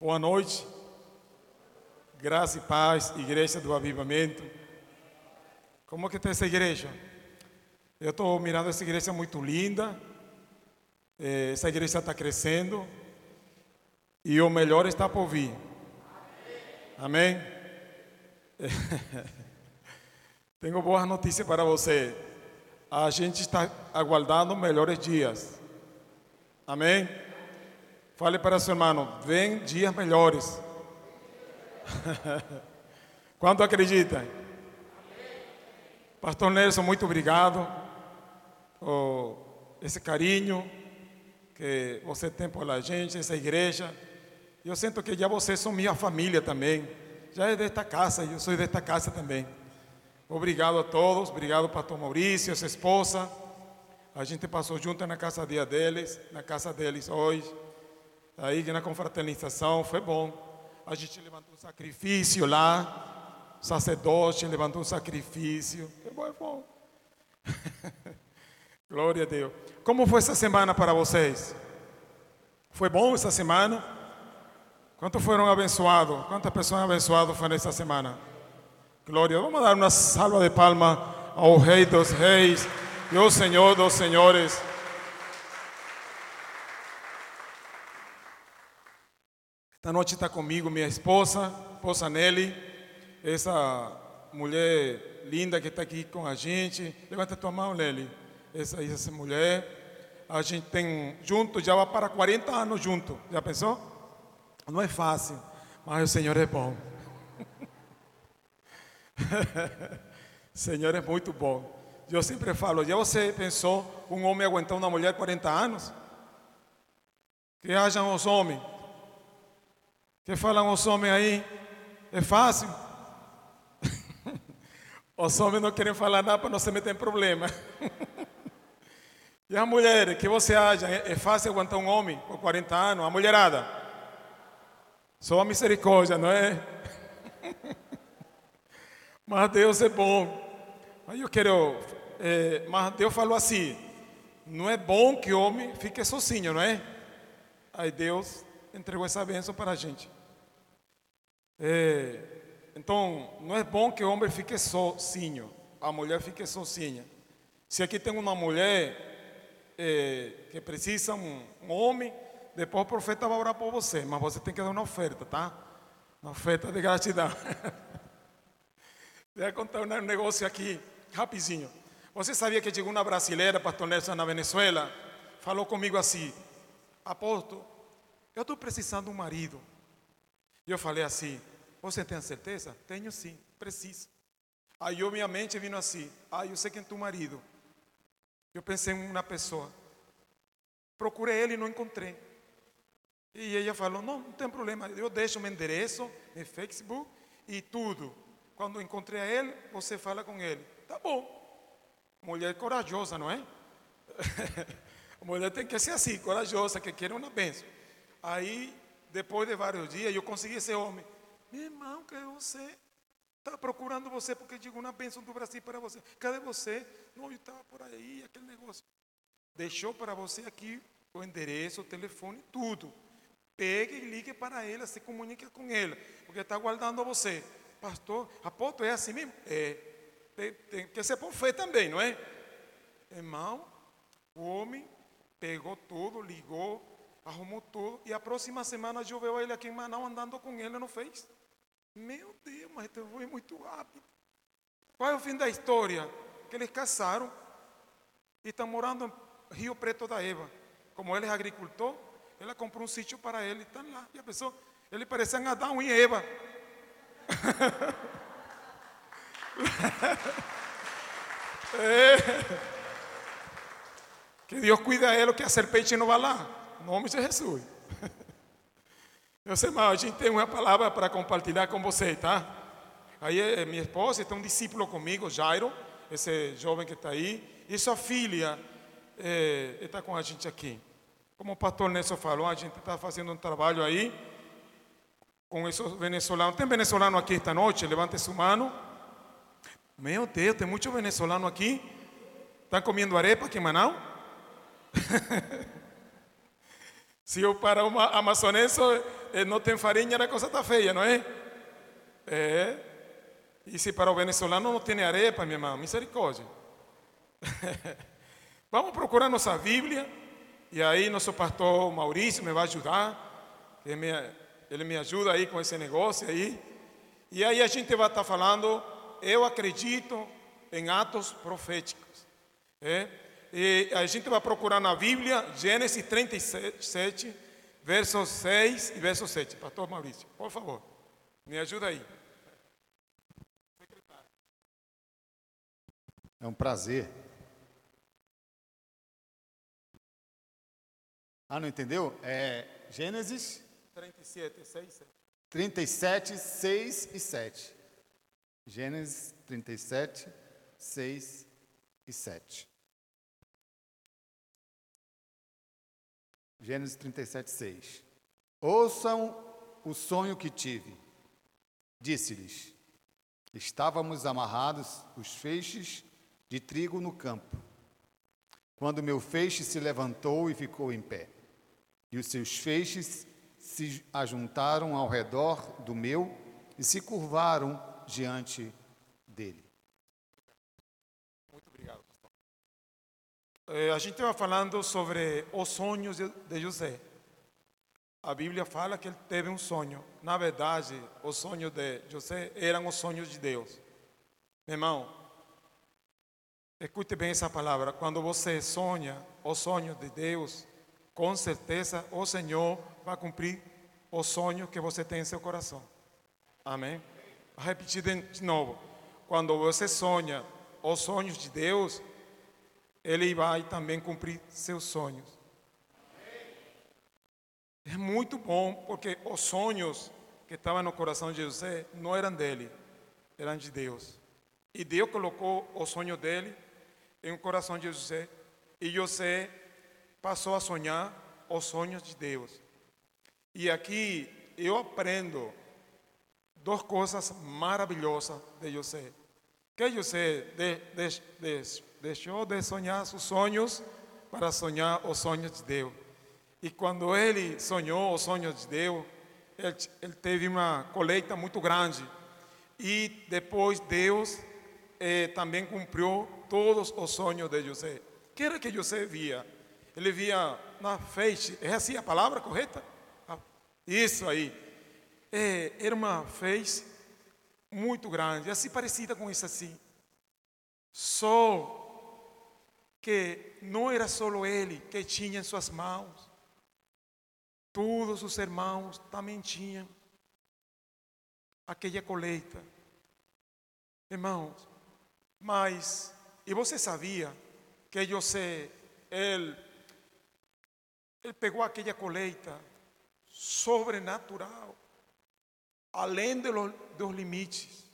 Boa noite. Graça e paz, Igreja do Avivamento. Como que está essa igreja? Eu estou mirando essa igreja muito linda. Eh, Essa igreja está crescendo. E o melhor está por vir. Amém? Tenho boas notícias para você. A gente está aguardando melhores dias. Amém? Fale para seu irmão, vem dias melhores. Quanto acredita? Pastor Nelson, muito obrigado por esse carinho que você tem por a gente, essa igreja. Eu sinto que já vocês são minha família também. Já é desta casa, eu sou desta casa também. Obrigado a todos, obrigado pastor Maurício, sua esposa. A gente passou junto na casa dia deles, na casa deles hoje. Aí na confraternização foi bom. A gente levantou um sacrifício lá. O sacerdote levantou um sacrifício. É bom, é bom. Glória a Deus. Como foi essa semana para vocês? Foi bom essa semana? Quantos foram abençoados? Quantas pessoas abençoadas foram essa semana? Glória. Vamos dar uma salva de palma ao Rei dos Reis e ao Senhor dos Senhores. Esta noite está comigo minha esposa, esposa Nelly, essa mulher linda que está aqui com a gente. Levanta tua mão, Nelly. Essa, essa mulher. A gente tem junto, já vai para 40 anos junto. Já pensou? Não é fácil, mas o Senhor é bom. o Senhor é muito bom. Eu sempre falo, já você pensou um homem aguentar uma mulher 40 anos? Que hajam os homens. Que falam os homens aí? É fácil? os homens não querem falar nada para não se meter em problema. e as mulheres, que você acha? É fácil aguentar um homem por 40 anos? A mulherada? Só a misericórdia, não é? mas Deus é bom. Mas eu quero. É, mas Deus falou assim: não é bom que o homem fique sozinho, não é? Aí Deus entregou essa bênção para a gente. É, então, não é bom que o homem fique sozinho, a mulher fique sozinha. Se aqui tem uma mulher é, que precisa um, um homem, depois o profeta vai orar por você, mas você tem que dar uma oferta, tá? Uma oferta de gratidão. Vou contar um negócio aqui, rapidinho. Você sabia que chegou uma brasileira, pastor Nelson, na Venezuela? Falou comigo assim: Apóstolo, eu estou precisando de um marido. E eu falei assim: Você tem certeza? Tenho sim, preciso. Aí eu, minha mente vindo assim: Ah, eu sei quem é teu marido. Eu pensei em uma pessoa. Procurei ele e não encontrei. E ela falou: Não, não tem problema. Eu deixo meu endereço no Facebook e tudo. Quando encontrei ele, você fala com ele. Tá bom. Mulher corajosa, não é? A mulher tem que ser assim, corajosa, que quer uma bênção. Aí, depois de vários dias, eu consegui esse homem. Meu irmão, é você? Está procurando você porque digo uma bênção do Brasil para você. Cadê você? Não, eu estava por aí, aquele negócio. Deixou para você aqui o endereço, o telefone, tudo. Pegue e ligue para ele, se comunique com ele, porque está guardando você. Pastor, apóstolo é assim mesmo? É. Tem, tem que ser por fé também, não é? Irmão, o homem pegou tudo, ligou, arrumou tudo, e a próxima semana eu vejo ele aqui em Manaus andando com ele no Face. Meu Deus, mas foi muito rápido. Qual é o fim da história? Que eles casaram e estão morando em Rio Preto da Eva. Como ele é agricultor, ela comprou um sítio para ele, estão lá. E a pessoa, ele parece Adão e Eva. é. Que Deus cuida ele, que a serpente não vai lá. Nome de Jesus. Meus irmãos, a gente tem uma palavra para compartilhar com você, tá? Aí é minha esposa, tem um discípulo comigo, Jairo, esse jovem que está aí, e sua filha é, está com a gente aqui. Como o pastor Nelson falou, a gente está fazendo um trabalho aí com esses venezolanos. Tem venezolano aqui esta noite? Levante sua mão. Meu Deus, tem muito venezolano aqui. Estão comendo arepa aqui em Manaus? Se eu para uma amazonense não tem farinha, a coisa está feia, não é? É. E se para o venezuelano não tem arepa, minha irmã, misericórdia. Vamos procurar nossa Bíblia. E aí nosso pastor Maurício me vai ajudar. Que me, ele me ajuda aí com esse negócio aí. E aí a gente vai estar falando, eu acredito em atos proféticos. É? E a gente vai procurar na Bíblia, Gênesis 37, versos 6 e verso 7. Pastor Maurício, por favor, me ajuda aí. É um prazer. Ah, não entendeu? É Gênesis 37, 6 e 7. 37, 6 e 7. Gênesis 37, 6 e 7. Gênesis 37, 6. Ouçam o sonho que tive. Disse-lhes: Estávamos amarrados os feixes de trigo no campo, quando meu feixe se levantou e ficou em pé, e os seus feixes se ajuntaram ao redor do meu e se curvaram diante dele. Muito obrigado, pastor. Eh, a gente estava falando sobre os sonhos de, José. A Bíblia fala que ele teve um sonho. Na verdade, os sonhos de José eram os sonhos de Deus. Meu irmão, escute bem essa palavra. Quando você sonha os sonhos de Deus, com certeza o Senhor vai cumprir o sonho que você tem em seu coração. Amém? Repetir de novo. Quando você sonha os sonhos de Deus, Ele vai também cumprir seus sonhos. É muito bom, porque os sonhos que estavam no coração de José não eram dele, eram de Deus. E Deus colocou o sonho dele em o coração de José. E José passou a sonhar os sonhos de Deus. E aqui eu aprendo duas coisas maravilhosas de José. Que José de, de, de, deixou de sonhar seus sonhos para sonhar os sonhos de Deus. E quando ele sonhou os sonhos de Deus, ele, ele teve uma colheita muito grande. E depois Deus eh, também cumpriu todos os sonhos de José. O que era que José via? Ele via na feixe, é assim a palavra correta? Ah, isso aí. É, era uma feixe muito grande, assim parecida com isso assim. Só que não era só ele que tinha em suas mãos. Todos os irmãos também tinham aquela colheita. Irmãos, mas, e você sabia que José, ele, ele pegou aquela colheita sobrenatural, além dos limites.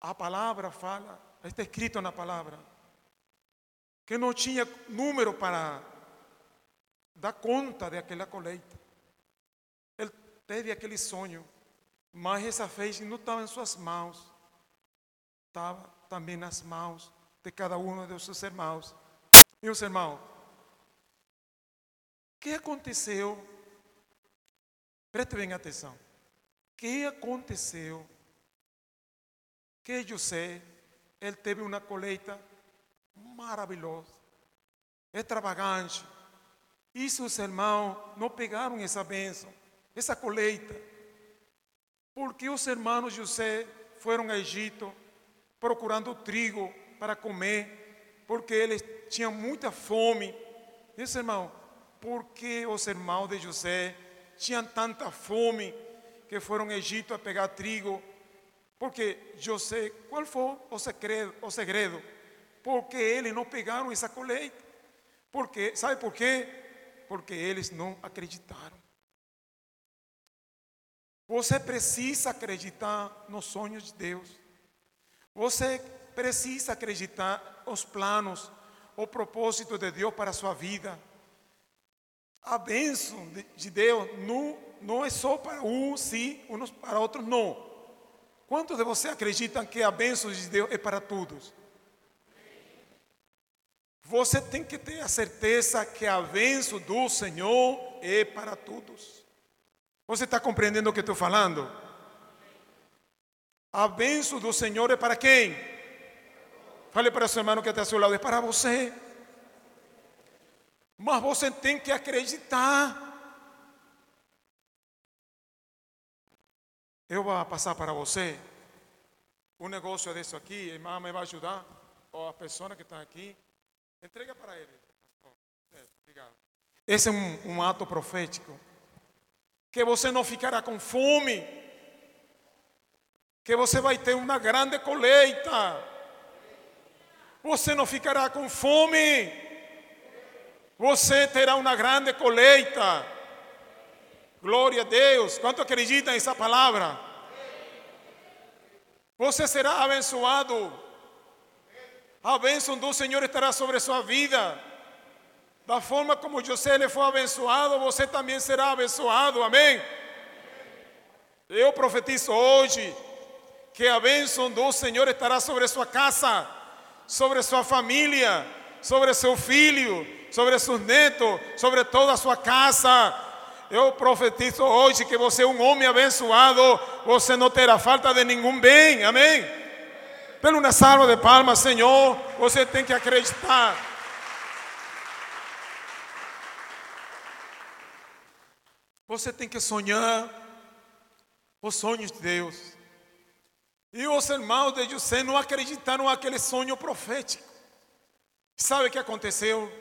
A palavra fala, está escrito na palavra, que não tinha número para dar conta daquela colheita. Ele teve aquele sonho, mas essa fez não estava em suas mãos, estava também nas mãos de cada um de seus irmãos. Meus irmãos, o que aconteceu? Preste bem atenção. O que aconteceu? Que José, ele teve uma colheita maravilhosa, extravagante. E seus irmãos não pegaram essa bênção, essa colheita, porque os irmãos de José foram ao Egito procurando trigo para comer, porque eles tinham muita fome. Isso, irmão, porque os irmãos de José tinham tanta fome que foram ao Egito a pegar trigo? Porque José, qual foi o segredo? O segredo? Porque eles não pegaram essa colheita. Porque, sabe por quê? Porque eles não acreditaram. Você precisa acreditar nos sonhos de Deus. Você precisa acreditar os planos, o propósito de Deus para a sua vida. A bênção de Deus não, não é só para uns sim, uns para outros não. Quantos de vocês acreditam que a bênção de Deus é para todos? Você tem que ter a certeza que a bênção do Senhor é para todos. Você está compreendendo o que estou falando? A bênção do Senhor é para quem? Fale para seu irmão que está ao seu lado, é para você. Mas você tem que acreditar. Eu vou passar para você um negócio desse aqui, a irmã me vai ajudar, ou a pessoa que está aqui. Entrega para ele. É, obrigado. Esse é um, um ato profético. Que você não ficará com fome. Que você vai ter uma grande colheita. Você não ficará com fome. Você terá uma grande colheita. Glória a Deus. Quanto acredita nessa palavra? Você será abençoado. A bênção do Senhor estará sobre sua vida. Da forma como José ele foi abençoado, você também será abençoado. Amém? Eu profetizo hoje que a bênção do Senhor estará sobre sua casa, sobre sua família, sobre seu filho, sobre seus netos, sobre toda a sua casa. Eu profetizo hoje que você é um homem abençoado, você não terá falta de nenhum bem, amém? Pelo uma salva de palmas, Senhor, você tem que acreditar. Você tem que sonhar os sonhos de Deus. E os irmãos de José não acreditaram naquele sonho profético. Sabe o que aconteceu?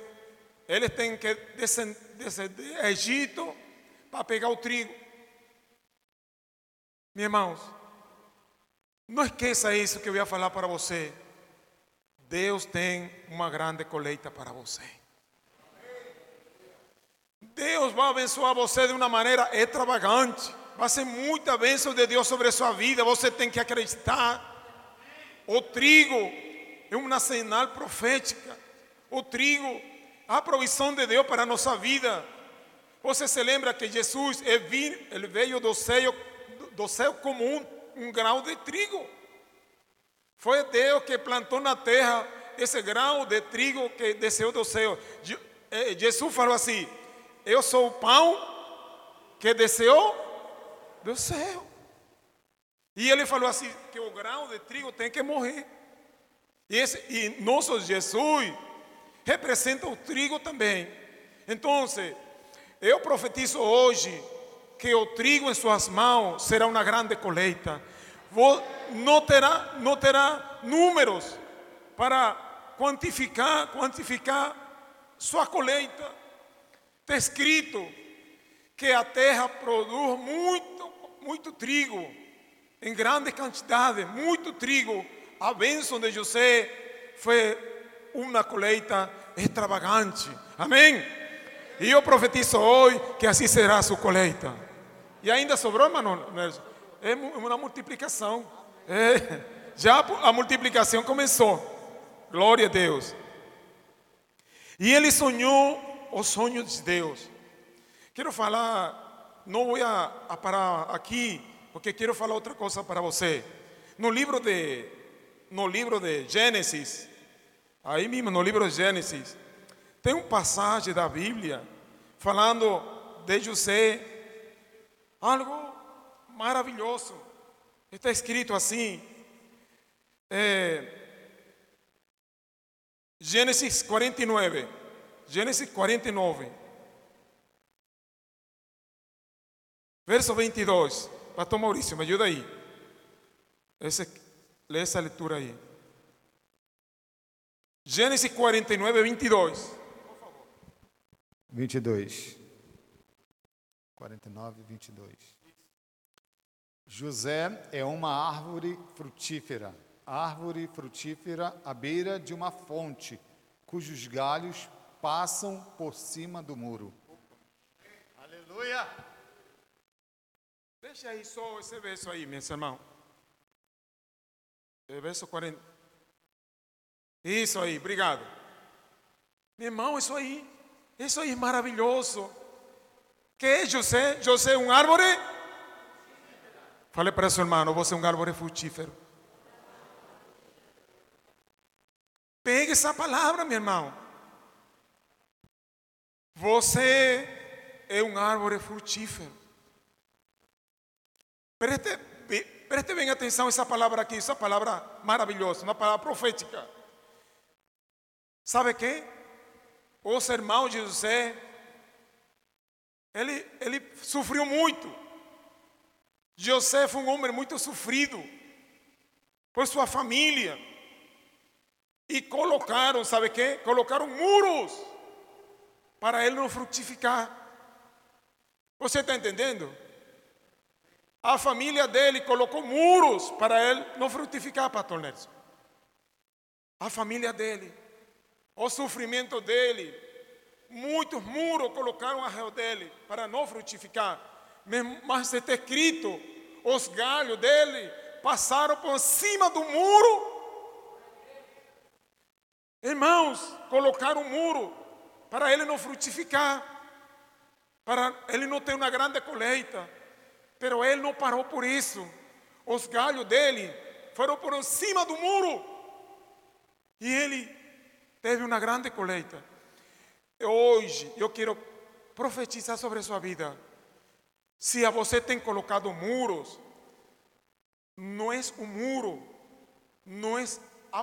Eles têm que descer, do Egito para pegar o trigo. Meus irmãos, não esqueça isso que eu ia falar para você. Deus tem uma grande colheita para você. Deus vai abençoar você de uma maneira extravagante. Vai ser muita bênção de Deus sobre a sua vida. Você tem que acreditar. O trigo é uma sinal profética. O trigo, a provisão de Deus para a nossa vida. Você se lembra que Jesus ele veio do céu, do céu como um, um grão de trigo. Foi Deus que plantou na terra esse grão de trigo que desceu do céu. Eh, Jesus falou assim: Eu sou o pão que desceu do céu. E ele falou assim: que o grão de trigo tem que morrer. E, esse, e nosso Jesus representa o trigo também. Então, eu profetizo hoje que o trigo em suas mãos será uma grande colheita. Não terá, não terá números para quantificar, quantificar sua colheita. Está escrito que a terra produz muito, muito trigo, em grande quantidade, muito trigo. A bênção de José foi uma colheita extravagante. Amém? E eu profetizo hoje que assim será a sua colheita. E ainda sobrou, irmão É uma multiplicação. É, já a multiplicação começou. Glória a Deus. E ele sonhou os sonhos de Deus. Quero falar, não vou a, a parar aqui, porque quero falar outra coisa para você. No livro de, no livro de Gênesis, aí mesmo no livro de Gênesis, tem um passagem da Bíblia falando de José, algo maravilhoso. Está escrito assim, é, Gênesis 49, Gênesis 49, verso 22. Pastor Maurício, me ajuda aí. Esse, lê essa leitura aí. Gênesis 49, 22. 22. 49, 22. José é uma árvore frutífera, árvore frutífera à beira de uma fonte, cujos galhos passam por cima do muro. Aleluia! Deixa aí só esse verso aí, meu irmão. É verso 40. Isso aí, obrigado. Meu irmão, isso aí. Isso é maravilhoso. Que é José? José é um árvore? Fale para seu irmão, você é um árvore frutífero. Pegue essa palavra, meu irmão. Você é um árvore frutífero. Preste, preste bem atenção a essa palavra aqui, essa palavra maravilhosa, uma palavra profética. Sabe que? Os irmãos de José, ele, ele sofreu muito. José foi um homem muito sofrido por sua família. E colocaram, sabe o que? Colocaram muros para ele não frutificar. Você está entendendo? A família dele colocou muros para ele não frutificar, pastor Nelson. A família dele, o sofrimento dele, muitos muros colocaram ao redor dele para não frutificar. Mas está escrito, os galhos dele passaram por cima do muro Irmãos, colocaram um muro para ele não frutificar, para ele não ter uma grande colheita. Pero ele não parou por isso. Os galhos dele foram por cima do muro. E ele teve uma grande colheita. Hoje eu quero profetizar sobre a sua vida. Se a você tem colocado muros, não é o muro, não é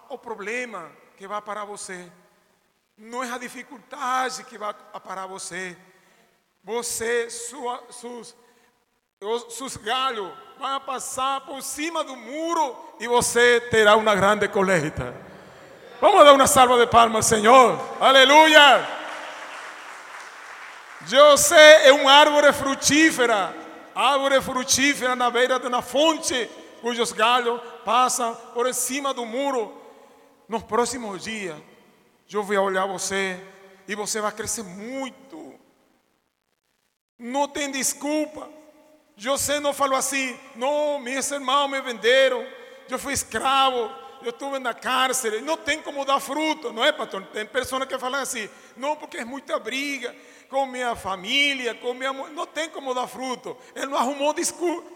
o problema que vai parar você. Não é a dificuldade que vai parar você. Você, sua, seus, seus galhos vão passar por cima do muro e você terá uma grande colheita. Vamos dar uma salva de palmas, Senhor. Aleluia. José é uma árvore frutífera, árvore frutífera na beira de uma fonte, cujos galhos passam por cima do muro. Nos próximos dias, eu vou olhar você e você vai crescer muito. Não tem desculpa. José não falou assim, não, meus irmãos me venderam, eu fui escravo, eu estive na cárcere, não tem como dar fruto, não é, pastor? Tem pessoas que falam assim, não, porque é muita briga com minha família, com minha mãe, não tem como dar fruto. Ele não arrumou desculpa,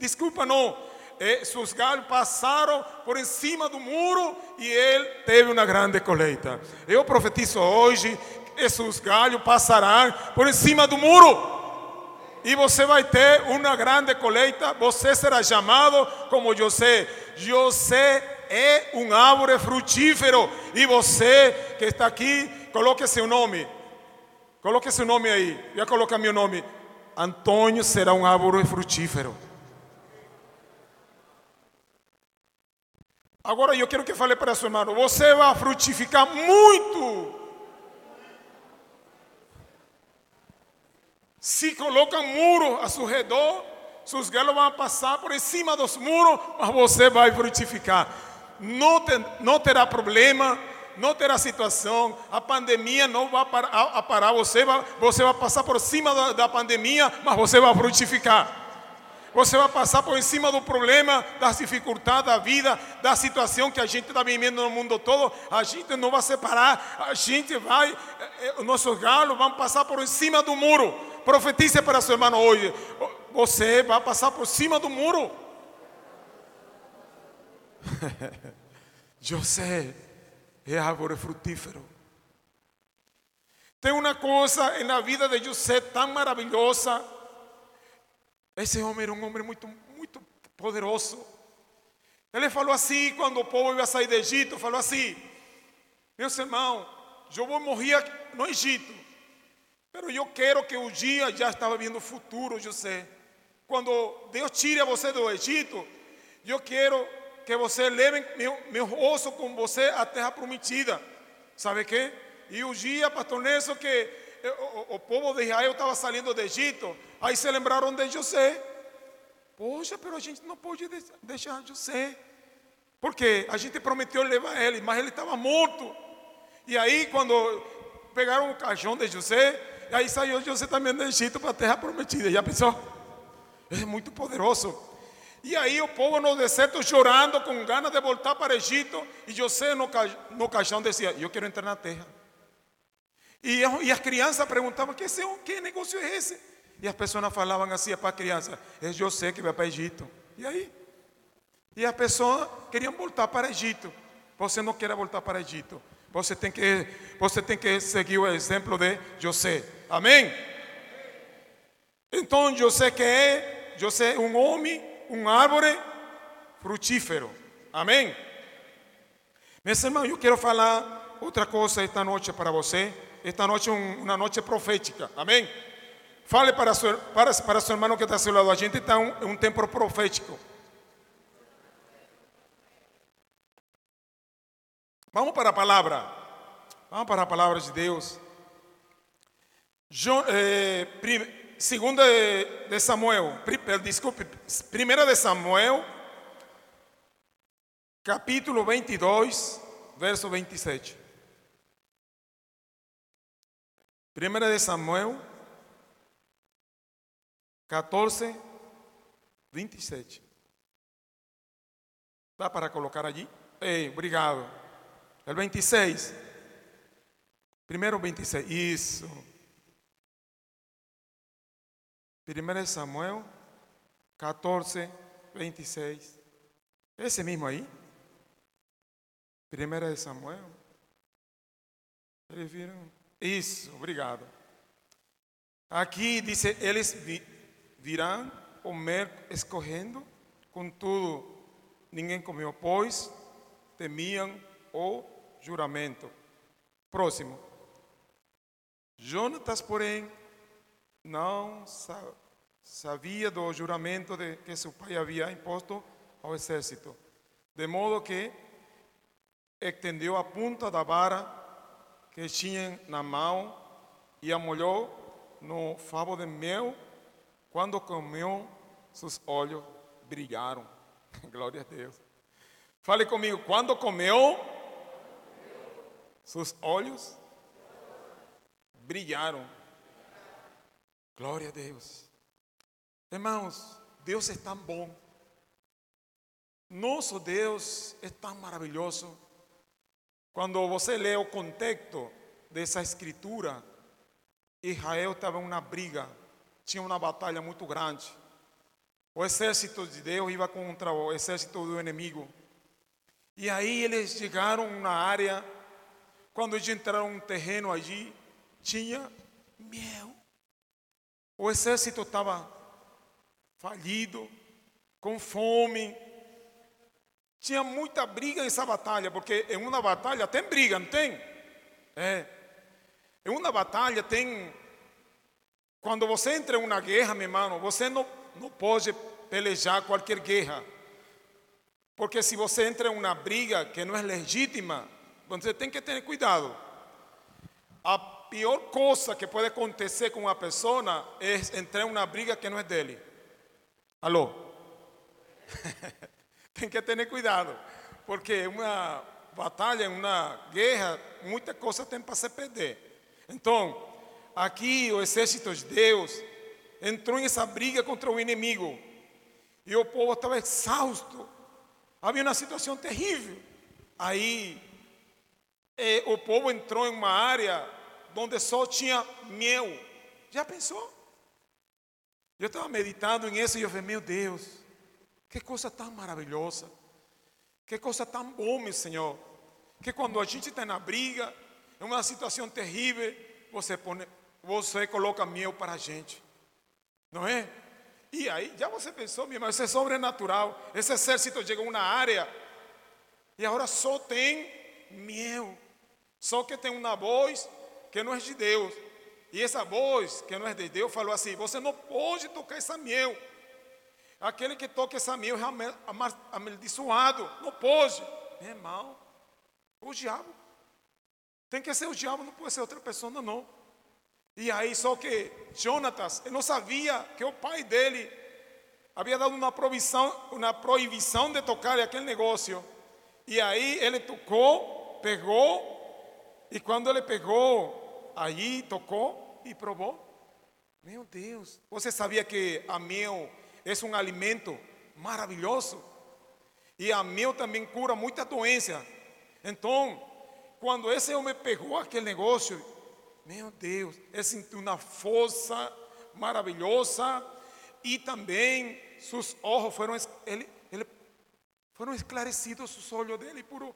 desculpa não eh, seus galhos passaram por cima do muro e ele teve uma grande colheita. Eu profetizo hoje que galhos passarão por cima do muro e você vai ter uma grande colheita. Você será chamado como José. José é um árvore frutífero e você que está aqui, coloque seu nome. Coloque seu nome aí. Já coloca meu nome. Antônio será um árvore frutífero. Agora eu quero que fale para seu irmão: você vai frutificar muito. Se coloca muro a seu redor, seus galos vão passar por cima dos muros, mas você vai frutificar. Não, ter, não terá problema, não terá situação, a pandemia não vai parar, você, vai, você vai passar por cima da, da pandemia, mas você vai frutificar. Você vai passar por cima do problema, das dificuldades da vida, da situação que a gente está vivendo no mundo todo. A gente não vai separar, a gente vai, eh, eh, os nossos galos vão passar por cima do muro. Profetize para seu irmão hoje. Você vai passar por cima do muro. José é árvore frutífero. Tem uma coisa na vida de José tão maravilhosa esse homem era um homem muito, muito poderoso. Ele falou assim quando o povo ia sair do Egito, falou assim: Meus irmãos, eu vou morrer no Egito, mas eu quero que o dia já estava vindo o futuro, José. Quando Deus tire você do Egito, eu quero que você leve meu, meu osso com você à terra prometida. Sabe que? E o dia, pastor Nelson, que o, o povo de Israel estava saindo do Egito, Aí se lembraram de José. Poxa, pero a gente não pode deixar José. Porque a gente prometeu levar ele, mas ele estava morto. E aí, quando pegaram o caixão de José, aí saiu José também do Egito para a terra prometida. Já pensou? É muito poderoso. E aí o povo no deserto chorando, com ganas de voltar para o Egito. E José no, ca... no caixão dizia: Eu quero entrar na terra. E, e as crianças perguntavam: Que, que negócio é esse? E as pessoas falavam assim para a criança: É José que vai para o Egito. E aí? E as pessoas queriam voltar para o Egito. Você não quer voltar para o Egito. Você tem que, você tem que seguir o exemplo de José. Amém? Então José que é? José é um homem, um árvore frutífero. Amém? Meus irmãos, eu quero falar outra coisa esta noite para você. Esta noite é uma noite profética. Amém? Fale para seu, para, para seu irmão que está ao seu lado. A gente está em um, um tempo profético. Vamos para a palavra. Vamos para a palavra de Deus. Jo, eh, segunda de Samuel, eh, desculpe, primeira de Samuel, capítulo 22, verso 27. Primeira de Samuel, 14, 27. Dá para colocar allí? Ei, obrigado. El 26. Primero 26. Isso. Primeiro Samuel 14, 26. Esse mesmo aí? Primeira de Samuel. Eles viram? Isso, obrigado. Aqui diz: eles virão comer escorrendo, contudo, ninguém comeu, pois temiam o juramento. Próximo. Jonatas, porém, não sabia do juramento de que seu pai havia imposto ao exército, de modo que estendeu a ponta da vara que tinha na mão e a molhou no favo de mel. Quando comeu, seus olhos brilharam. Glória a Deus. Fale comigo, quando comeu, seus olhos brilharam. Glória a Deus. Irmãos, Deus é tão bom. Nosso Deus é tão maravilhoso. Quando você lê o contexto dessa escritura, Israel estava em uma briga, tinha uma batalha muito grande. O exército de Deus ia contra o exército do inimigo. E aí eles chegaram na área quando eles entraram um terreno allí, tinha mel. O exército estava falido, com fome. Tinha muita briga nessa batalha, porque em uma batalha tem briga, não tem? É. Em uma batalha tem. Quando você entra em uma guerra, meu irmão, você não, não pode pelejar qualquer guerra. Porque se você entra em uma briga que não é legítima, você tem que ter cuidado. A pior coisa que pode acontecer com uma pessoa é entrar em uma briga que não é dele. Alô? tem que ter cuidado. Porque uma batalha, uma guerra, muita coisa tem para se perder. Então, aqui o exército de Deus entrou nessa briga contra o inimigo. E o povo estava exausto. Havia uma situação terrível. Aí e o povo entrou em uma área onde só tinha mel. Já pensou? Eu estava meditando em isso e eu falei, meu Deus, que coisa tão maravilhosa. Que coisa tão boa, meu Senhor. Que quando a gente está na briga, em uma situação terrível, você, põe, você coloca mel para a gente. Não é? E aí, já você pensou, meu irmão, isso é sobrenatural. Esse exército chegou na área e agora só tem mel. Só que tem uma voz que não é de Deus. E essa voz que não é de Deus falou assim: Você não pode tocar essa miel. Aquele que toca essa miel é amaldiçoado. Não pode. Meu irmão, o diabo. Tem que ser o diabo, não pode ser outra pessoa, não. E aí, só que Jonatas, ele não sabia que o pai dele havia dado uma proibição, uma proibição de tocar aquele negócio. E aí ele tocou, pegou e quando ele pegou, aí tocou e provou. Meu Deus, você sabia que a mel é um alimento maravilhoso? E a mel também cura muita doença. Então, quando esse homem pegou aquele negócio, meu Deus, ele sentiu uma força maravilhosa e também seus olhos foram, ele, ele, foram esclarecidos, os olhos dele, ele,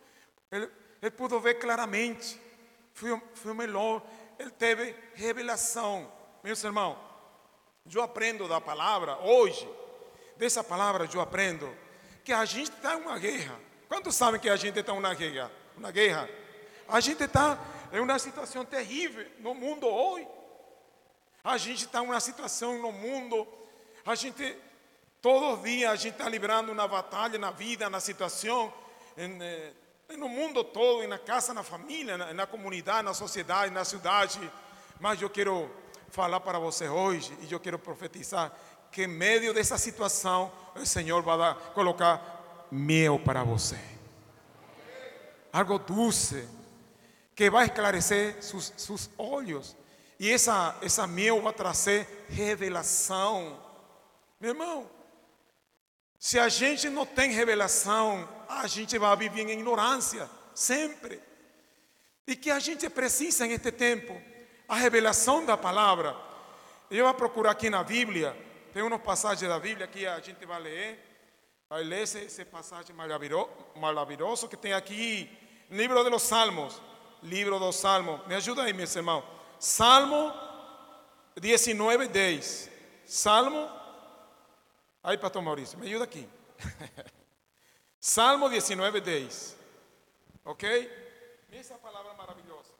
ele, ele pôde ver claramente foi, foi melhor. Ele teve revelação. Meus irmãos, eu aprendo da palavra hoje, dessa palavra eu aprendo que a gente está em uma guerra. Quantos sabem que a gente está em uma guerra? Uma guerra. A gente está em uma situação terrível no mundo hoje. A gente está em uma situação no mundo, a gente, todos os dias, a gente está livrando uma batalha na vida, na situação, em, eh, no mundo todo, na casa, na família, na, na comunidade, na sociedade, na cidade. Mas eu quero falar para você hoje e eu quero profetizar que em meio dessa situação o Senhor vai dar, colocar mel para você. Algo doce que vai esclarecer seus, seus olhos e essa, essa mel vai trazer revelação. Meu irmão, se a gente não tem revelação, a gente vai viver em ignorância, sempre. E que a gente precisa em este tempo, a revelação da palavra. Eu vou procurar aqui na Bíblia, tem umas passagens da Bíblia que a gente vai ler. Vai ler esse, passagem maravilhoso que tem aqui, livro de los Salmos. Livro dos Salmos. Me ajuda aí, meus irmãos. Salmo 19, 10. Salmo. Aí, Pastor Maurício, me ajuda aqui. Salmo 19, 10. Ok? Essa palavra maravilhosa.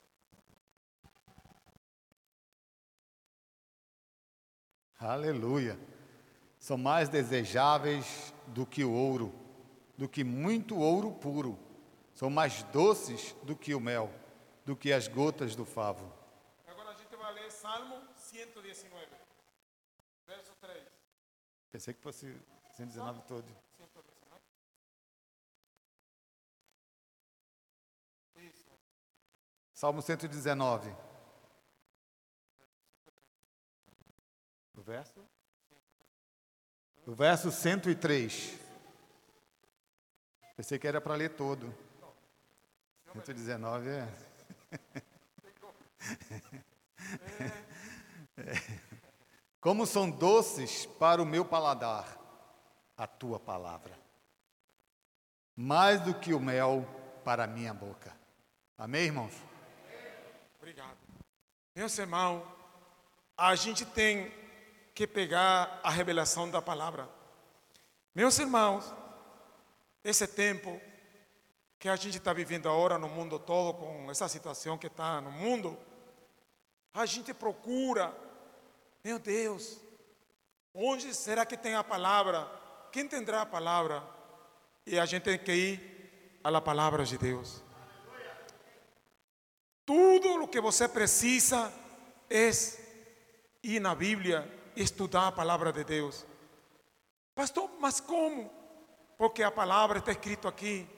Aleluia. São mais desejáveis do que o ouro, do que muito ouro puro. São mais doces do que o mel, do que as gotas do favo. Salmo 119, verso 3. Pensei que fosse 119 todo. Salmo 119. O verso? O verso 103. Pensei que era para ler todo. 119 é. Como são doces para o meu paladar a tua palavra, mais do que o mel para a minha boca. Amém, irmãos? Obrigado. Meus irmãos, a gente tem que pegar a revelação da palavra. Meus irmãos, esse tempo que a gente está vivendo agora no mundo todo, com essa situação que está no mundo, a gente procura, meu Deus, onde será que tem a palavra? Quem tendrá a palavra? E a gente tem que ir à palavra de Deus. Tudo o que você precisa é ir na Bíblia e estudar a palavra de Deus. Pastor, mas como? Porque a palavra está escrito aqui,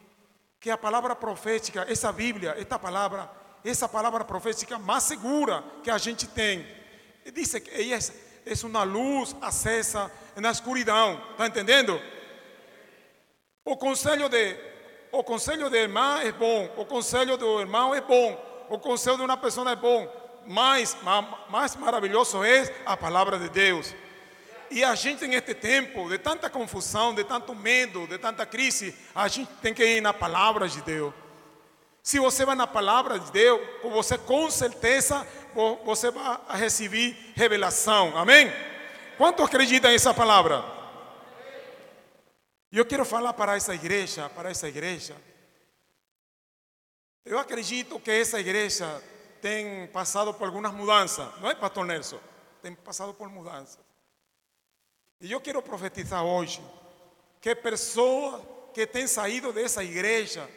que a palavra profética, essa Bíblia, esta palavra essa palavra profética mais segura que a gente tem. Diz que é, é uma luz acesa na escuridão. Está entendendo? O conselho de o conselho de irmã é bom, o conselho do irmão é bom, o conselho de uma pessoa é bom, mas mais maravilhoso é a palavra de Deus. E a gente neste tempo de tanta confusão, de tanto medo, de tanta crise, a gente tem que ir na palavra de Deus. Se você vai na palavra de Deus, você com certeza você vai receber revelação. Amém? Quanto acreditam nessa palavra? Eu quero falar para essa igreja, para essa igreja. Eu acredito que essa igreja tem passado por algumas mudanças, não é, Pastor Nelson? Tem passado por mudanças. E eu quero profetizar hoje que pessoas que têm saído dessa igreja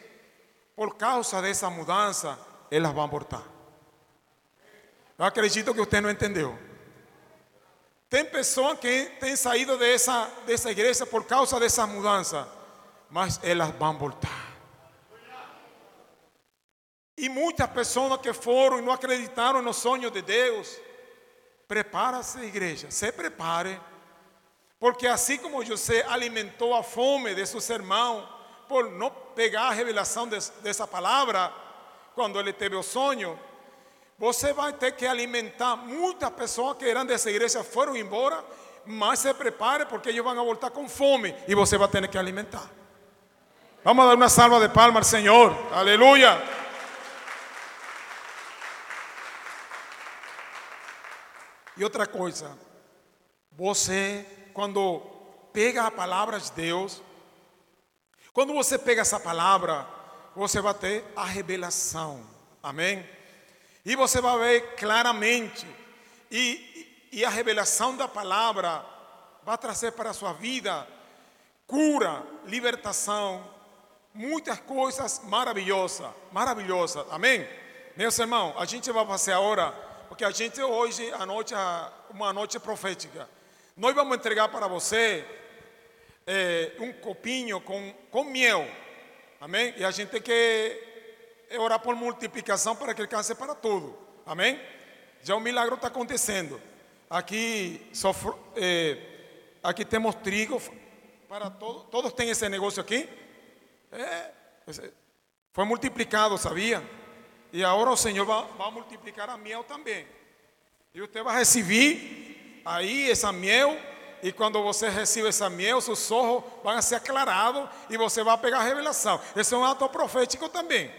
por causa dessa mudança, elas vão voltar. Eu acredito que você não entendeu. Tem pessoas que têm saído dessa, dessa igreja por causa dessa mudança, mas elas vão voltar. E muitas pessoas que foram e não acreditaram no sonho de Deus, prepara-se, igreja, se prepare, porque assim como José alimentou a fome de seus irmãos, por não pegar a revelação dessa palavra, quando ele teve o sonho, você vai ter que alimentar muitas pessoas que eram dessa igreja, foram embora, mas se prepare porque eles vão voltar com fome e você vai ter que alimentar. Vamos a dar uma salva de palmas, al Senhor. Aleluia. E outra coisa, você, quando pega a palavra de Deus, quando você pega essa palavra, você vai ter a revelação. Amém? E você vai ver claramente. E, e a revelação da palavra vai trazer para a sua vida cura, libertação, muitas coisas maravilhosas, maravilhosas. Amém? Meus irmãos, a gente vai fazer agora, porque a gente hoje, a noite, uma noite profética. Nós vamos entregar para você é, um copinho com, com mel. Amém? E a gente tem que orar por multiplicação para que alcance para tudo. Amém? Já o milagre está acontecendo. Aqui, sofro, é, aqui temos trigo para todos. Todos têm esse negócio aqui? É, foi multiplicado, sabia? E agora o Senhor vai, multiplicar a miel também. E você vai receber aí essa miel e quando você recebe essa miel, seus olhos vão ser aclarados e você vai pegar a revelação. Esse é um ato profético também.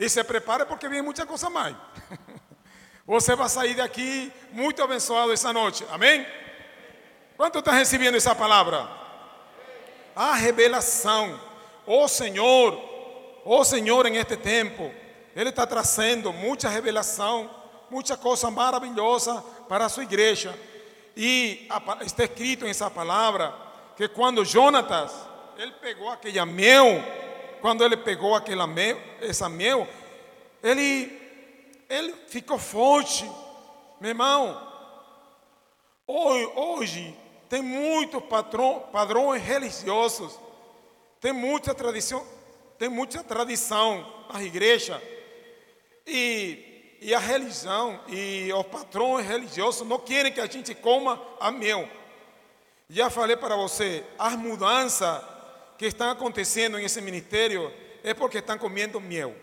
E se prepare porque vem muita coisa mais. Você vai sair daqui muito abençoado essa noite. Amém? Quanto está recebendo essa palavra? A revelação. O Senhor, o Senhor em este tempo, Ele está trazendo muita revelação, muita coisa maravilhosa para a sua igreja. E está escrito em essa palavra que quando Jonatas, ele pegou aquela mel, quando ele pegou aquela mel, essa mel, ele, ele ficou forte. Meu irmão, hoje, hoje tem muitos patrão, padrões religiosos, tem muita tradição, tem muita tradição na igreja. E e a religião e os patrões religiosos não querem que a gente coma a mel. Já falei para você, as mudanças que estão acontecendo nesse ministério é porque estão comendo mel.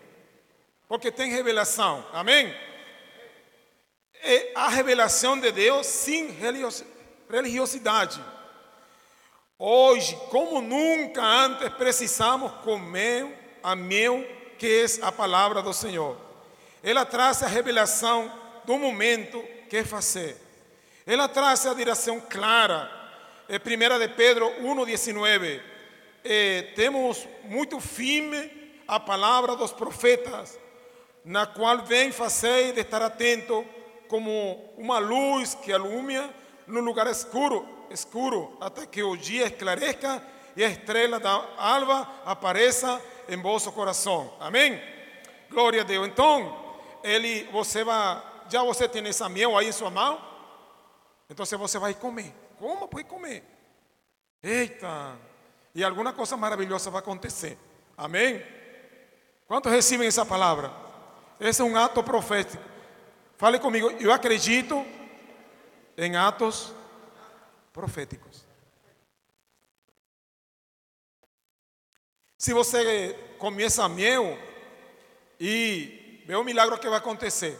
Porque tem revelação. Amém? É a revelação de Deus sem religiosidade. Hoje, como nunca antes, precisamos comer a mel que é a palavra do Senhor. Ela traz a revelação do momento que fazer. Ela traz a direção clara. É 1 de Pedro 1,19. É, temos muito firme a palavra dos profetas, na qual vem fazer de estar atento como uma luz que alumia no lugar escuro, escuro, até que o dia esclareça e a estrela da alva apareça em vosso coração. Amém? Glória a Deus. Então, ele, você vai, já você tem essa mel aí em sua mão? Então você vai comer. Como pode comer? Eita! E alguma coisa maravilhosa vai acontecer. Amém? Quantos recebem essa palavra? Esse é um ato profético. Fale comigo, eu acredito em atos proféticos. Se você começa mel e vê o milagre que vai acontecer.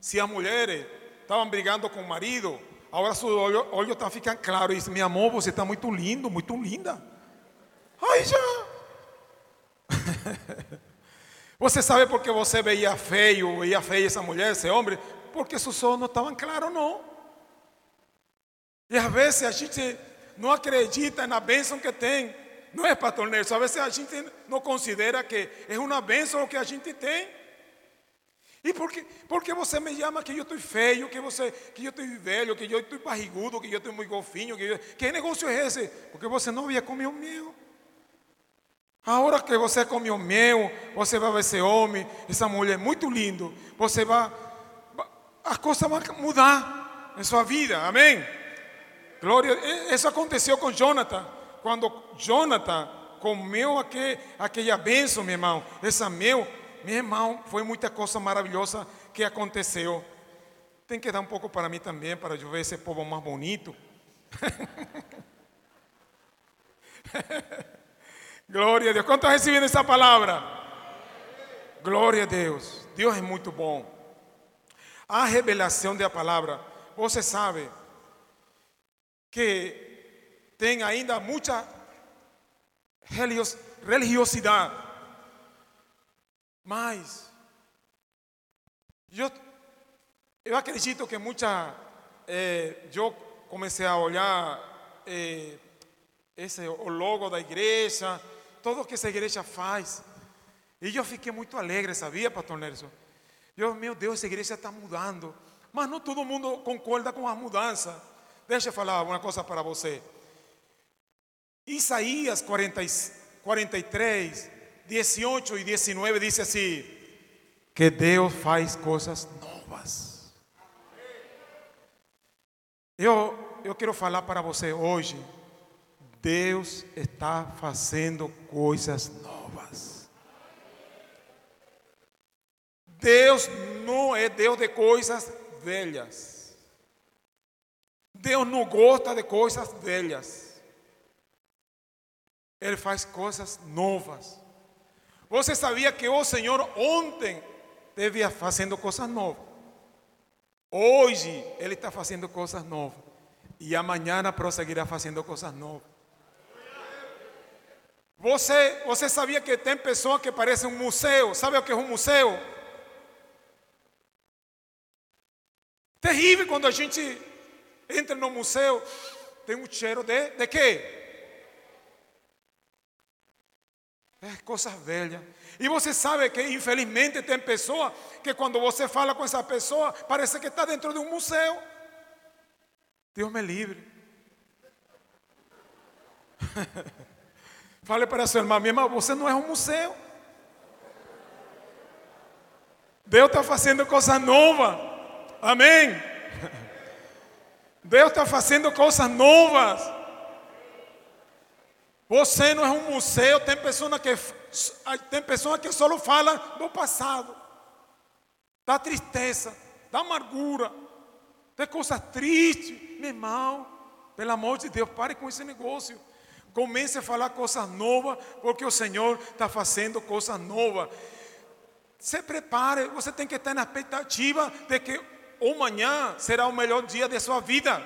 Se as mulheres estavam brigando com o marido, agora seus olhos, olhos estão ficando claros e dizem, meu amor, você está muito lindo, muito linda. Ai, já. você sabe por que você veia feio, veia feia essa mulher, esse homem? Porque seus olhos não estavam claros, não. E às vezes a gente não acredita na bênção que tem. Não é, pastor Nelson? Às vezes a gente não considera que é uma bênção o que a gente tem. E por que, porque você me chama que eu estou feio, que, você, que eu estou velho, que eu estou barrigudo, que eu estou muito golfinho? Que, que negócio é esse? Porque você não ia comer o meu. A hora que você come o meu, você vai ver esse homem, essa mulher muito lindo. Você vai. A coisa vai mudar em sua vida. Amém? Glória. Isso aconteceu com Jonathan. Quando Jonathan comeu aquele, aquela bênção, meu irmão, essa meu meu irmão, foi muita coisa maravilhosa que aconteceu. Tem que dar um pouco para mim também, para eu ver esse povo mais bonito. Glória a Deus. Quanto recebendo essa palavra? Glória a Deus. Deus é muito bom. A revelação da palavra, você sabe que tem ainda muita religiosidade mas eu, Eu acredito que muita. eh, eu comecei a olhar eh, esse, o logo da igreja, tudo que essa igreja faz. E eu fiquei muito alegre, sabia, Pastor Nelson? Eu, meu Deus, essa igreja está mudando. Mas não todo mundo concorda com a mudança. Deixa eu falar uma coisa para você. Isaías 40, e- 43, 18 e 19 diz assim: que Deus faz coisas novas. Eu, eu quero falar para você hoje. Deus está fazendo coisas novas. Deus não é Deus de coisas velhas. Deus não gosta de coisas velhas. Ele faz coisas novas. Você sabia que o Senhor ontem devia fazendo coisas novas. Hoje Ele está fazendo coisas novas. E amanhã prosseguirá fazendo coisas novas. Você, você sabia que tem pessoas que parecem um museu? Sabe o que é um museu? Terrível quando a gente entra no museu, tem um cheiro de, de quê? É coisa velha. E você sabe que infelizmente tem pessoa que quando você fala com essa pessoa, parece que está dentro de um museu. Deus me livre. Fale para sua irmã, minha irmã, você não é um museu. Deus está fazendo coisa nova. Amém. Deus está fazendo coisas novas. Você não é um museu, tem pessoa que tem pessoa que só fala do passado, da tristeza, da amargura, de coisas tristes. Meu irmão, pelo amor de Deus, pare com esse negócio. Comece a falar coisas novas, porque o Senhor está fazendo coisas novas. Se prepare, você tem que estar na expectativa de que amanhã será o melhor dia de sua vida.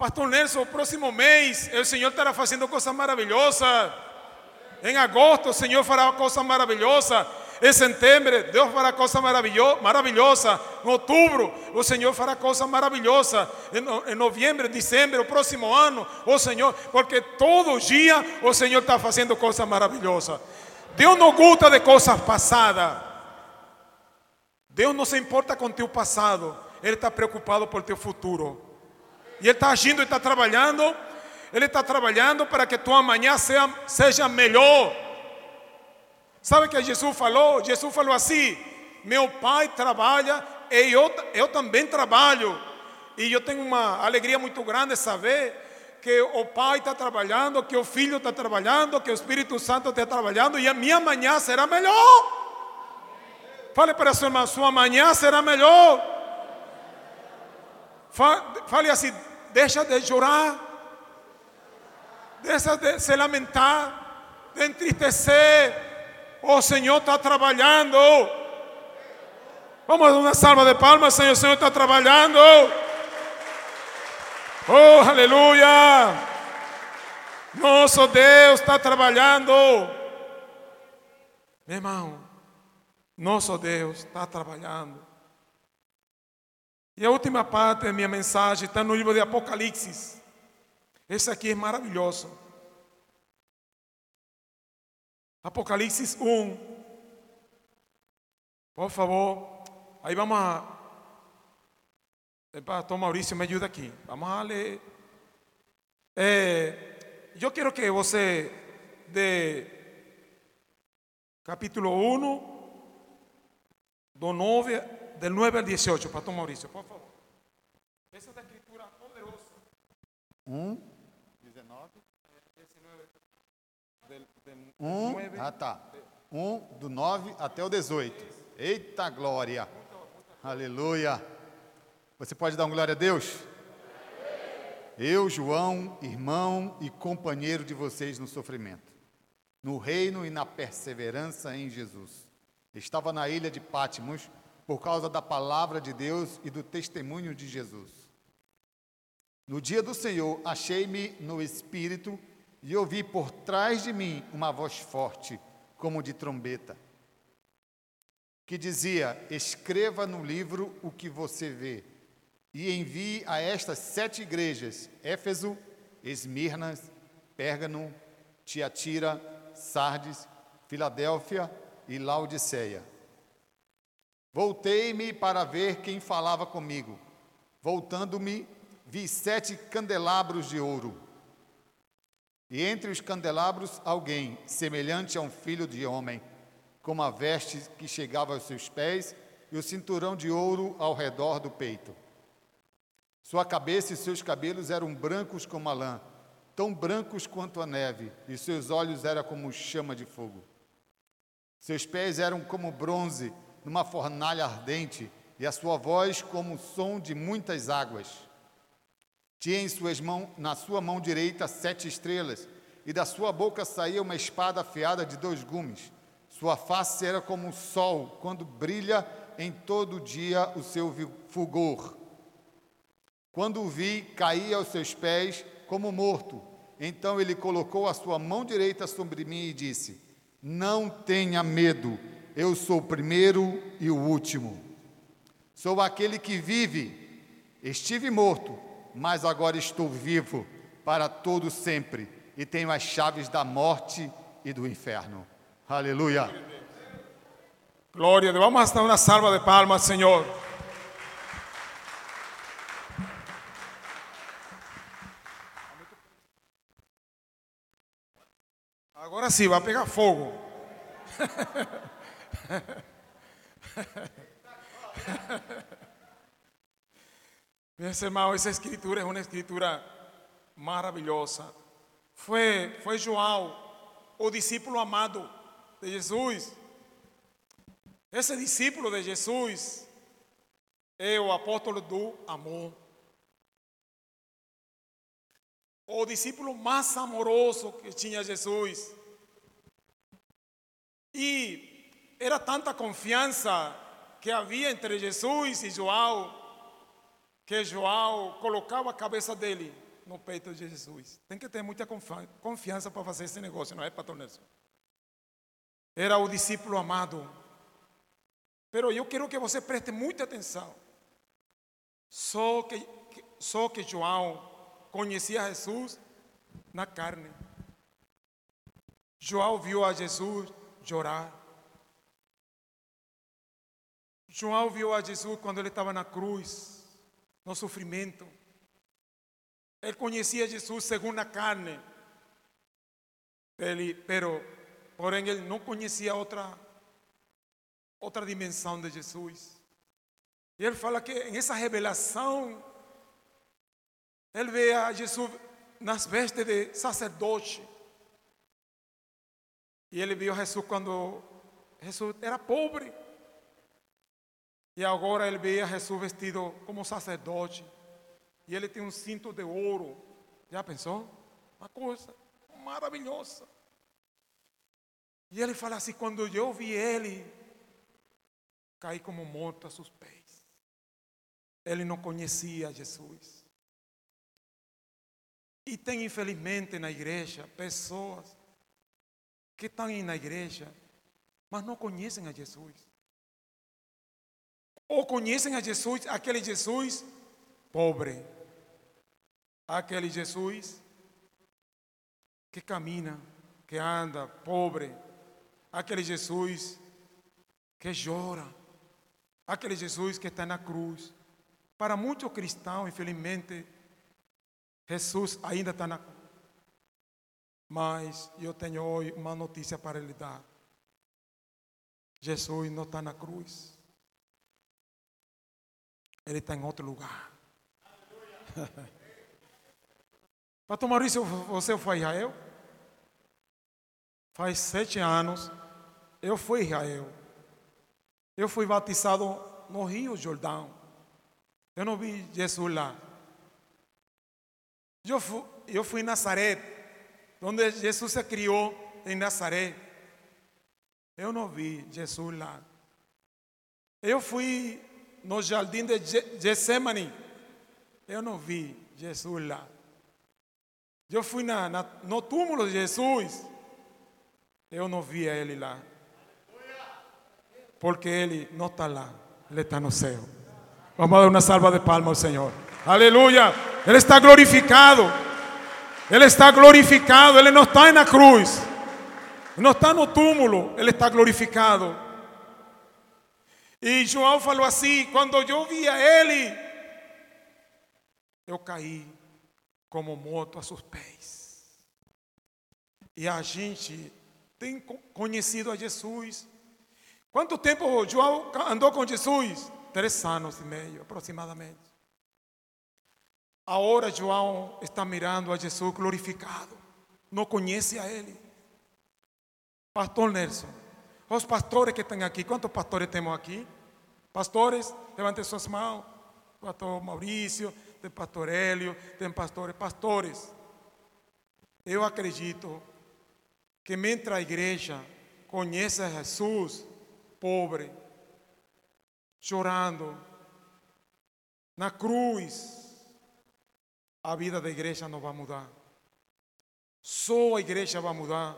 Pastor Nelson, o próximo mês o Senhor estará fazendo coisas maravilhosas. Em agosto o Senhor fará coisas maravilhosas. Em setembro Deus fará coisas maravilho maravilhosas. Em outubro o Senhor fará coisas maravilhosas. Em, no- em novembro, dezembro, o próximo ano o Senhor, porque todo dia o Senhor está fazendo coisas maravilhosas. Deus não gosta de coisas passadas. Deus não se importa com teu passado. Ele está preocupado por teu futuro. E Ele está agindo e está trabalhando. Ele está trabalhando para que tua amanhã seja, seja melhor. Sabe o que Jesus falou? Jesus falou assim: Meu pai trabalha e eu, eu também trabalho. E eu tenho uma alegria muito grande saber que o pai está trabalhando, que o filho está trabalhando, que o Espírito Santo está trabalhando e a minha amanhã será melhor. Fale para sua irmã: Sua amanhã será melhor. Fa- Fale assim: Deixa de chorar. Deixa de se lamentar, de entristecer. O Senhor está trabalhando. Vamos dar uma salva de palmas, Senhor. O Senhor está trabalhando. Oh, aleluia. Nosso Deus está trabalhando. Meu irmão, nosso Deus está trabalhando. E a última parte da minha mensagem está no livro de Apocalipse. Esse aqui é maravilhoso. Apocalipse 1. Por favor. Aí vamos a. Pastor Maurício me ajuda aqui. Vamos a ler. Eh, eu quero que você de capítulo 1, do 9, del 9 al 18, pastor Maurício, por favor. Essa é da escritura poderosa. 1, 19. 1, ah tá. 1 do 9 até o 18. Eita glória. Aleluia. Você pode dar um glória a Deus? Eu, João, irmão e companheiro de vocês no sofrimento, no reino e na perseverança em Jesus. Estava na ilha de Pátimos por causa da palavra de Deus e do testemunho de Jesus. No dia do Senhor, achei-me no espírito e ouvi por trás de mim uma voz forte, como de trombeta, que dizia: Escreva no livro o que você vê e envie a estas sete igrejas: Éfeso, Esmirnas, Pérgamo, Tiatira, Sardes, Filadélfia e Laodiceia. Voltei-me para ver quem falava comigo. Voltando-me, vi sete candelabros de ouro. E entre os candelabros, alguém, semelhante a um filho de homem, com uma veste que chegava aos seus pés e o cinturão de ouro ao redor do peito. Sua cabeça e seus cabelos eram brancos como a lã, tão brancos quanto a neve, e seus olhos eram como chama de fogo. Seus pés eram como bronze numa fornalha ardente, e a sua voz como o som de muitas águas. Tinha em suas mãos, na sua mão direita sete estrelas, e da sua boca saía uma espada afiada de dois gumes. Sua face era como o sol, quando brilha em todo dia o seu fulgor. Quando o vi, caí aos seus pés como morto. Então ele colocou a sua mão direita sobre mim e disse: Não tenha medo, eu sou o primeiro e o último. Sou aquele que vive. Estive morto, mas agora estou vivo para todo sempre e tenho as chaves da morte e do inferno. Aleluia. Glória, vamos dar uma salva de palmas, Senhor. Agora sim, vai pegar fogo. Meus irmãos, essa escritura é uma escritura maravilhosa. Foi, foi João, o discípulo amado de Jesus. Esse discípulo de Jesus é o apóstolo do amor. O discípulo mais amoroso que tinha Jesus. E era tanta confiança que havia entre Jesus e João, que João colocava a cabeça dele no peito de Jesus. Tem que ter muita confiança para fazer esse negócio, não é, pastor Nelson? Era o discípulo amado. Pero eu quero que você preste muita atenção. Só que, só que João conhecia Jesus na carne. João viu a Jesus chorar. João viu a Jesus quando ele estava na cruz, no sofrimento. Ele conhecia Jesus segundo a carne. Ele, pero, porém, ele não conhecia outra, outra dimensão de Jesus. E ele fala que em essa revelação, ele vê a Jesus nas vestes de sacerdote. E ele viu Jesus quando Jesus era pobre. E agora ele vê Jesus vestido como sacerdote. E ele tem um cinto de ouro. Já pensou? Uma coisa maravilhosa. E ele fala assim: quando eu vi ele, caí como morto a seus pés. Ele não conhecia Jesus. E tem, infelizmente, na igreja pessoas que estão na igreja, mas não conhecem a Jesus. Ou conhecem a Jesus, aquele Jesus pobre, aquele Jesus que caminha, que anda pobre, aquele Jesus que chora, aquele Jesus que está na cruz. Para muitos cristãos, infelizmente, Jesus ainda está na cruz. Mas eu tenho hoje uma notícia para lhe dar. Jesus não está na cruz. Ele está em outro lugar. Pastor Maurício, você foi a Israel? Faz sete anos eu fui a Israel. Eu fui batizado no Rio Jordão. Eu não vi Jesus lá. Eu fui, eu fui em Nazaré onde Jesus se criou em Nazaré. Eu não vi Jesus lá. Eu fui no jardim de Getsemane. Eu não vi Jesus lá. Eu fui na, no túmulo de Jesus. Eu não vi ele lá. Porque Él no está lá, Él está el cielo. Vamos a dar una salva de palmas al Señor. Aleluya. Él está glorificado. Él está glorificado. Él no está en la cruz. No está en el túmulo. Él está glorificado. E João falou assim: quando eu vi a ele, eu caí como morto a seus pés. E a gente tem conhecido a Jesus. Quanto tempo João andou com Jesus? Três anos e meio aproximadamente. Agora João está mirando a Jesus glorificado. Não conhece a ele. Pastor Nelson, os pastores que estão aqui, quantos pastores temos aqui? Pastores, levantem suas mãos. Pastor Maurício, tem pastor Hélio, tem pastores, pastores. Eu acredito que mientras a igreja conhece Jesus, pobre, chorando, na cruz, a vida da igreja não vai mudar. Só a igreja vai mudar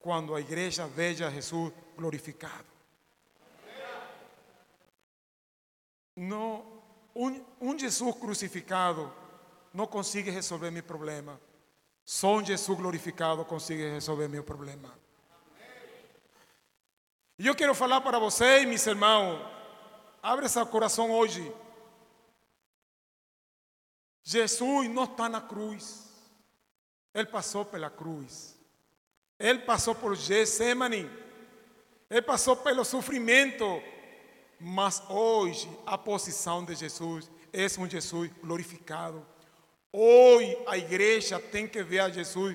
quando a igreja veja Jesus glorificado. Não, um, um Jesus crucificado não consegue resolver meu problema. Só um Jesus glorificado consegue resolver meu problema. E eu quero falar para vocês, meus irmãos, abre seu coração hoje. Jesus não está na cruz. Ele passou pela cruz. Ele passou por Getsemane. Ele passou pelo sofrimento. Mas hoje a posição de Jesus é um Jesus glorificado. Hoje a igreja tem que ver a Jesus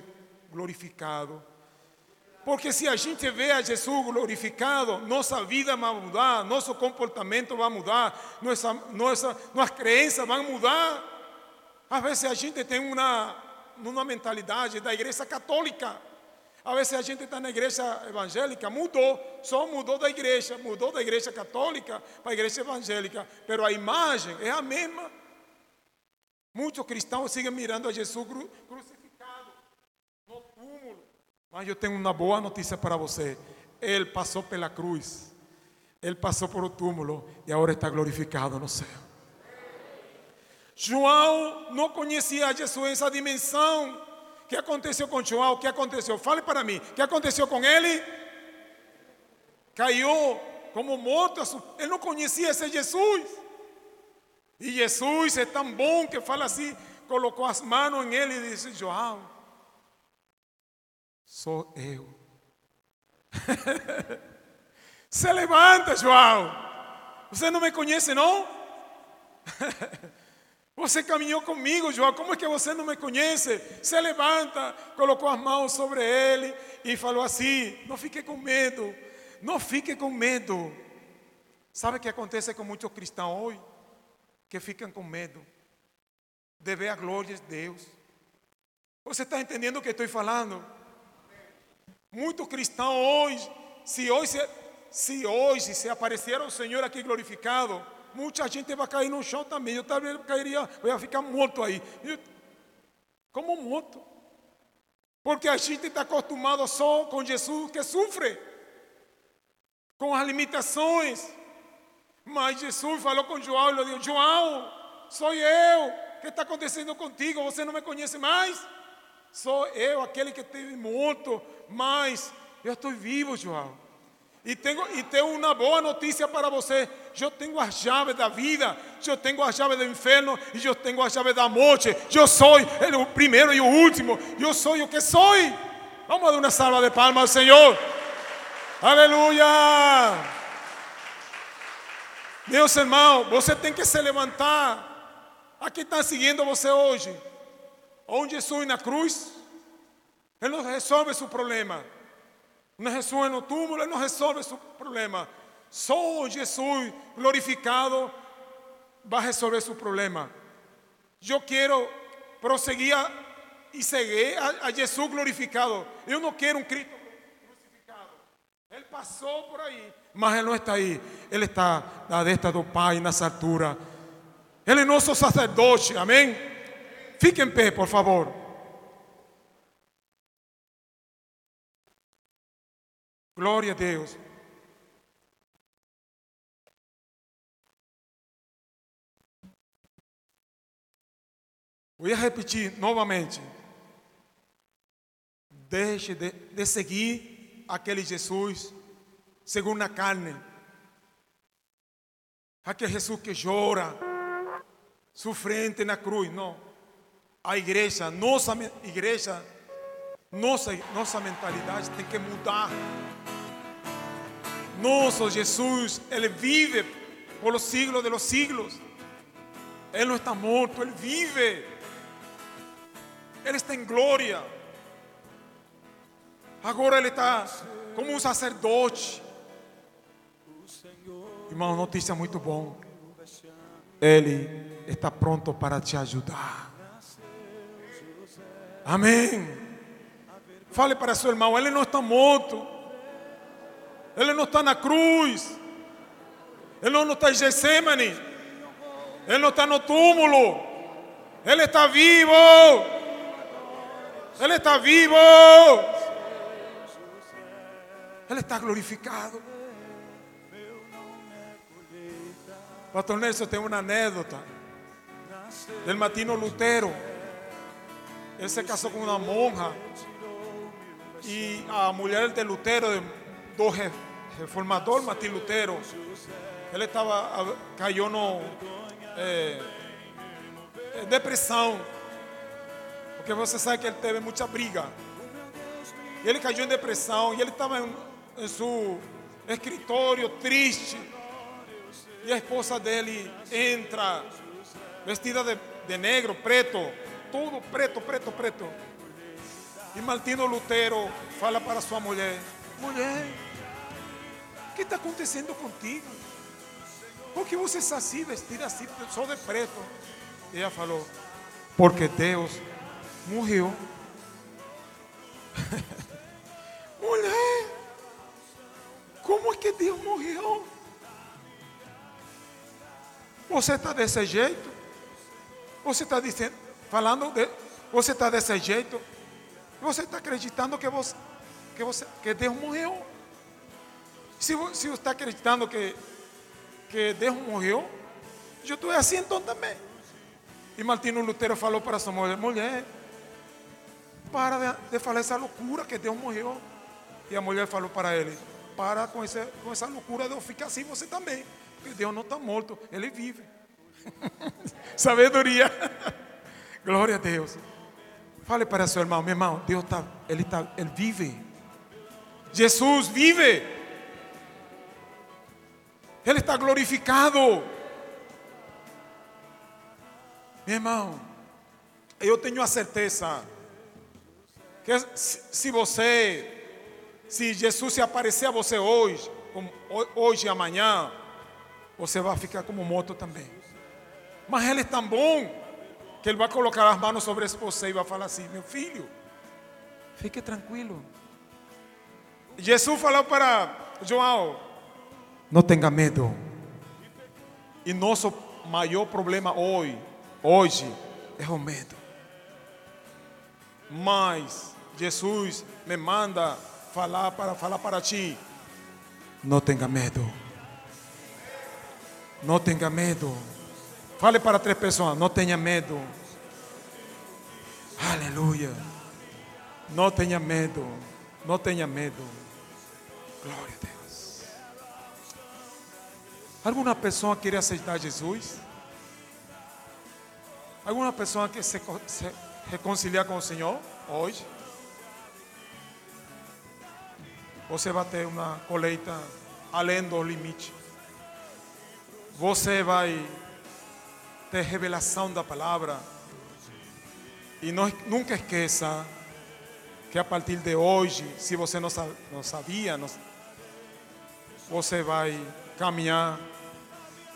glorificado. Porque se a gente vê a Jesus glorificado, nossa vida vai mudar, nosso comportamento vai mudar, nossa, nossa, nossas crenças vão mudar. Às vezes a gente tem uma, uma mentalidade da igreja católica. Às vezes a gente está na igreja evangélica, mudou, só mudou da igreja, mudou da igreja católica para a igreja evangélica, mas a imagem é a mesma. Muitos cristãos seguem mirando a Jesus crucificado no túmulo. Mas eu tenho uma boa notícia para você. Ele passou pela cruz, ele passou por o túmulo e agora está glorificado no céu. João não conhecia Jesus essa dimensão o que aconteceu com João? O que aconteceu? Fale para mim. O que aconteceu com ele? Caiu como morto. Ele não conhecia esse Jesus. E Jesus é tão bom que fala assim, colocou as mãos em ele e disse: João, sou eu. Se levanta, João. Você não me conhece, não? Você caminhou comigo, João. Como é que você não me conhece? Se levanta, colocou as mãos sobre ele e falou assim: Não fique com medo, não fique com medo. Sabe o que acontece com muitos cristãos hoje? Que ficam com medo de ver a glória de Deus. Você está entendendo o que estou falando? Muito cristão hoje, se hoje, se hoje se aparecer o Senhor aqui glorificado, muita gente vai cair no chão também. Eu também cairia, eu ia ficar morto aí. Como morto. Porque a gente está acostumado só com Jesus que sofre, com as limitações. Mas Jesus falou com João ele disse: João, sou eu. O que está acontecendo contigo? Você não me conhece mais? Sou eu, aquele que esteve morto, mas eu estou vivo, João. E tenho, e tenho uma boa notícia para você. Eu tenho a chave da vida, eu tenho a chave do inferno e eu tenho a chave da morte. Eu sou o primeiro e o último. Eu sou o que sou. Vamos dar uma salva de palmas ao Senhor. Aleluia. Meus irmãos, você tem que se levantar. Aqui está seguindo você hoje. Onde Jesus na cruz, Ele não resolve seu problema. Não resolve no túmulo, Ele não resolve seu problema. Só Jesus glorificado vai resolver seu problema. Eu quero prosseguir e seguir a, a Jesus glorificado. Eu não quero um Cristo crucificado. Ele passou por aí, mas Ele não está aí. Ele está na destra do Pai, nas alturas. Ele é nosso sacerdote, amém? Fique em pé, por favor. Glória a Deus. Vou repetir novamente. Deixe de, de seguir aquele Jesus segundo a carne. Aquele Jesus que chora, sofrente na cruz. Não. A igreja, nossa igreja, nossa, nossa mentalidade tem que mudar. Nosso Jesus, Ele vive por los siglos de los siglos. Él no está muerto, Él vive. Él está em glória. Agora Ele está como um sacerdote. Irmão, notícia muito bom. Ele está pronto para te ajudar. Amém. Fale para seu irmão, ele não está morto. Ele não está na cruz. Ele não está em Getsemane. Ele não está no túmulo. Ele está vivo. Ele está vivo. Ele está glorificado. Pastor Nelson tem uma anedota del Matino Lutero. Ele se casou com uma monja e a mulher de Lutero, do reformador Martín Lutero, ele estava caiu no depressão, porque você sabe que ele teve muita briga. Ele caiu em depressão e ele estava em, em seu escritório triste. E a esposa dele entra vestida de, negro, preto, tudo preto, preto, preto. E Martino Lutero fala para sua mulher: Mulher, o que está acontecendo contigo? Por que você está assim, vestida assim, só de preto? E ela falou: Porque Deus morreu. Mulher, como é que Deus morreu? Você está desse jeito? Você está dizendo, falando de, você está desse jeito? Você está acreditando que você, que você, que Deus morreu? Se, se você está acreditando que, que Deus morreu, eu estou assim então também. E Martino Lutero falou para sua mulher, mulher, para de, de falar essa loucura que Deus morreu. E a mulher falou para ele, para com, esse, com essa loucura de eu ficar assim você também. Porque Deus não está morto, Ele vive. Sabedoria. Glória a Deus. Fale para seu irmão, meu irmão, Deus está, Ele está, Ele vive. Jesus vive. Ele está glorificado. Meu irmão, eu tenho a certeza que se você, se Jesus se aparecer a você hoje, hoje e amanhã, você vai ficar como morto também. Mas Ele é tão bom que Ele vai colocar as mãos sobre você e vai falar assim: Meu filho, fique tranquilo. Jesus falou para João: Não tenha medo. E nosso maior problema hoje, hoje, é o medo. Mas Jesus me manda falar para falar para ti: Não tenha medo. Não tenha medo. Fale para três pessoas, não tenha medo. Aleluia. Não tenha medo. Não tenha medo. Glória a Deus. Alguma pessoa quer aceitar Jesus? Alguma pessoa quer se, se reconciliar com o Senhor hoje? Você vai ter uma colheita além do limite você vai ter revelação da palavra. E não, nunca esqueça que a partir de hoje, se você não, não sabia, não, você vai caminhar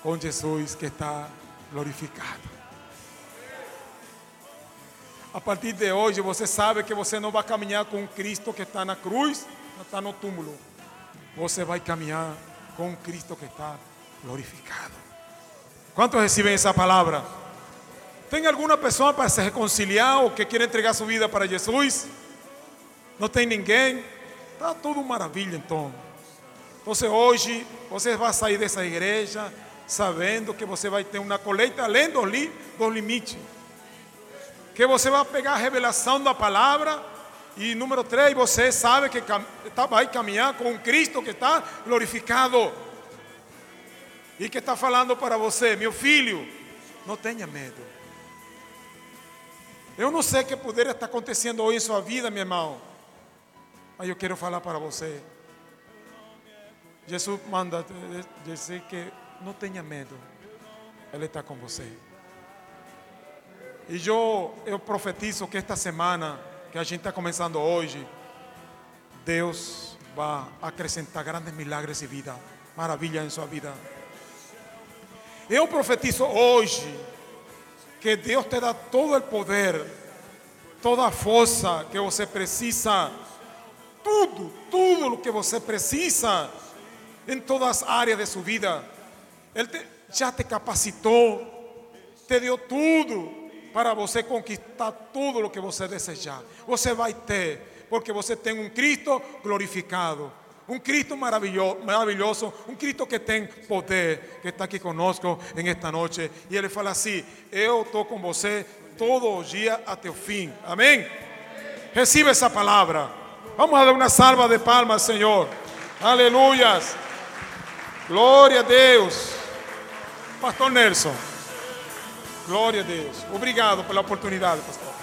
com Jesus que está glorificado. A partir de hoje, você sabe que você não vai caminhar com Cristo que está na cruz, está no túmulo. Você vai caminhar com Cristo que está glorificado. ¿Cuántos reciben esa palabra? ¿Tem alguma pessoa para se reconciliar ou que quer entregar sua vida para Jesus? Não tem ninguém? Está tudo maravilha então. Então hoje você vai sair dessa igreja sabendo que você vai ter uma colheita além dos, li, limites. que você vai pegar a revelação da palavra. E número três, você sabe que tá- vai caminhar com Cristo que está glorificado. E que está falando para você, meu filho, não tenha medo. Eu não sei o que poderia estar acontecendo hoje em sua vida, meu irmão. Mas eu quero falar para você. Jesus manda dizer que não tenha medo. Ele está com você. E eu, eu profetizo que esta semana, que a gente está começando hoje, Deus vai acrescentar grandes milagres e vida, maravilha em sua vida. Eu profetizo hoje que Deus te dá todo o poder, toda a força que você precisa, tudo, tudo o que você precisa em todas as áreas de sua vida. Ele te- já te capacitou, te deu tudo para conquistar tudo o que você desejar. Você vai ter, porque você tem um Cristo glorificado. Um Cristo maravilhoso, um Cristo que tem poder, que está aqui conosco em esta noite. E Ele fala assim: Eu estou com você todo o dia até o fim. Amém? Recibe essa palavra. Vamos a dar uma salva de palmas, Senhor. Aleluias. Glória a Deus. Pastor Nelson. Glória a Deus. Obrigado pela oportunidade, pastor.